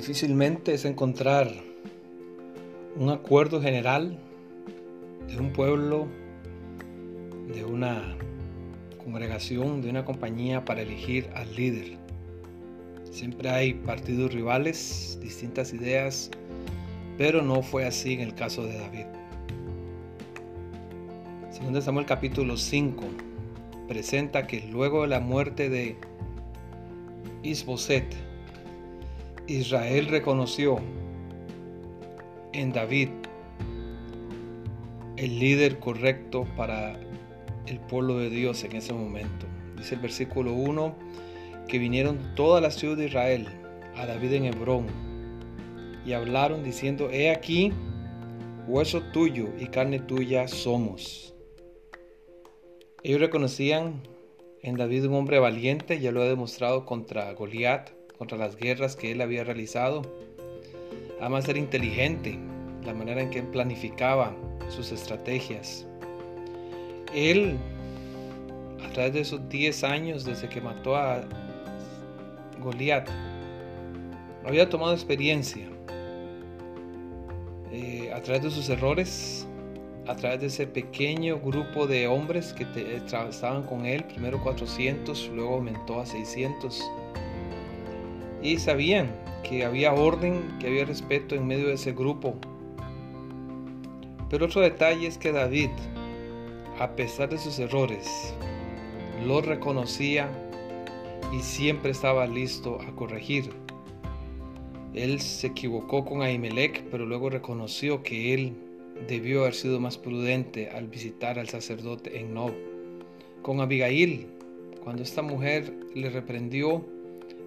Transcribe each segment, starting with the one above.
Difícilmente es encontrar un acuerdo general de un pueblo, de una congregación, de una compañía para elegir al líder. Siempre hay partidos rivales, distintas ideas, pero no fue así en el caso de David. Segundo Samuel capítulo 5 presenta que luego de la muerte de Isboset, Israel reconoció en David el líder correcto para el pueblo de Dios en ese momento. Dice el versículo 1 que vinieron toda la ciudad de Israel a David en Hebrón y hablaron diciendo, he aquí, hueso tuyo y carne tuya somos. Ellos reconocían en David un hombre valiente, ya lo ha demostrado contra Goliat, contra las guerras que él había realizado. Además era inteligente, la manera en que él planificaba sus estrategias. Él, a través de esos 10 años desde que mató a Goliat, había tomado experiencia. Eh, a través de sus errores, a través de ese pequeño grupo de hombres que estaban con él, primero 400, luego aumentó a 600. Y sabían que había orden, que había respeto en medio de ese grupo. Pero otro detalle es que David, a pesar de sus errores, lo reconocía y siempre estaba listo a corregir. Él se equivocó con Ahimelech, pero luego reconoció que él debió haber sido más prudente al visitar al sacerdote en Nob. Con Abigail, cuando esta mujer le reprendió,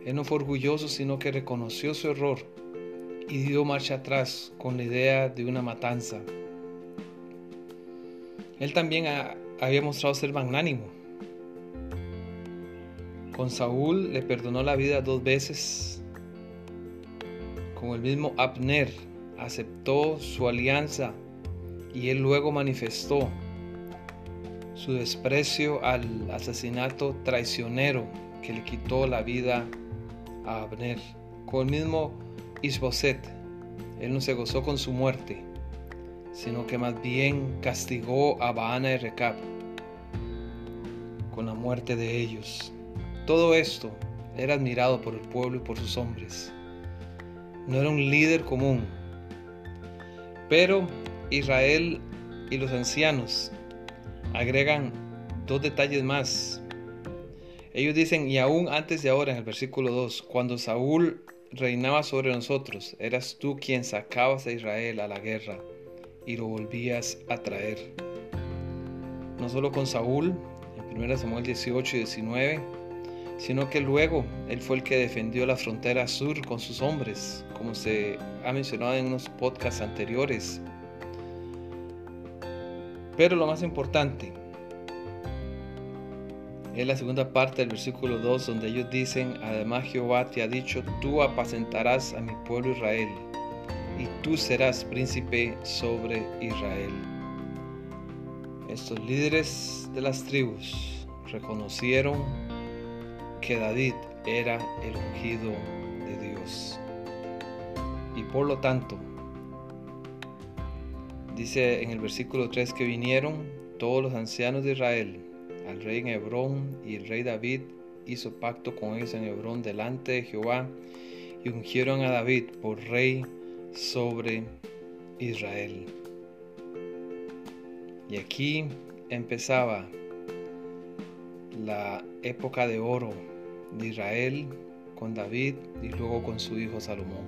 él no fue orgulloso, sino que reconoció su error y dio marcha atrás con la idea de una matanza. Él también había mostrado ser magnánimo. Con Saúl le perdonó la vida dos veces. Con el mismo Abner aceptó su alianza y él luego manifestó su desprecio al asesinato traicionero que le quitó la vida a Abner. Con el mismo Isboset, él no se gozó con su muerte, sino que más bien castigó a Baana y Recab con la muerte de ellos. Todo esto era admirado por el pueblo y por sus hombres. No era un líder común, pero Israel y los ancianos agregan dos detalles más. Ellos dicen, y aún antes de ahora, en el versículo 2, cuando Saúl reinaba sobre nosotros, eras tú quien sacabas a Israel a la guerra y lo volvías a traer. No solo con Saúl, en 1 Samuel 18 y 19, sino que luego él fue el que defendió la frontera sur con sus hombres, como se ha mencionado en unos podcasts anteriores. Pero lo más importante es la segunda parte del versículo 2 donde ellos dicen, además Jehová te ha dicho, tú apacentarás a mi pueblo Israel y tú serás príncipe sobre Israel. Estos líderes de las tribus reconocieron que David era el ungido de Dios. Y por lo tanto, Dice en el versículo 3 que vinieron todos los ancianos de Israel al rey en Hebrón y el rey David hizo pacto con ellos en Hebrón delante de Jehová y ungieron a David por rey sobre Israel. Y aquí empezaba la época de oro de Israel con David y luego con su hijo Salomón.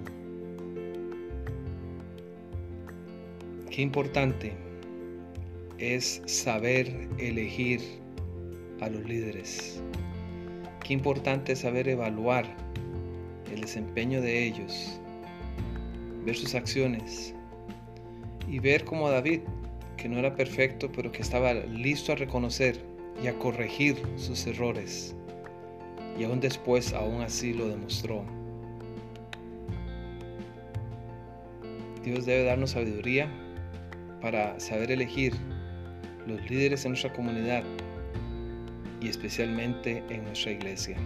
Qué importante es saber elegir a los líderes. Qué importante es saber evaluar el desempeño de ellos, ver sus acciones y ver como David, que no era perfecto, pero que estaba listo a reconocer y a corregir sus errores. Y aún después, aún así lo demostró. Dios debe darnos sabiduría para saber elegir los líderes en nuestra comunidad y especialmente en nuestra iglesia.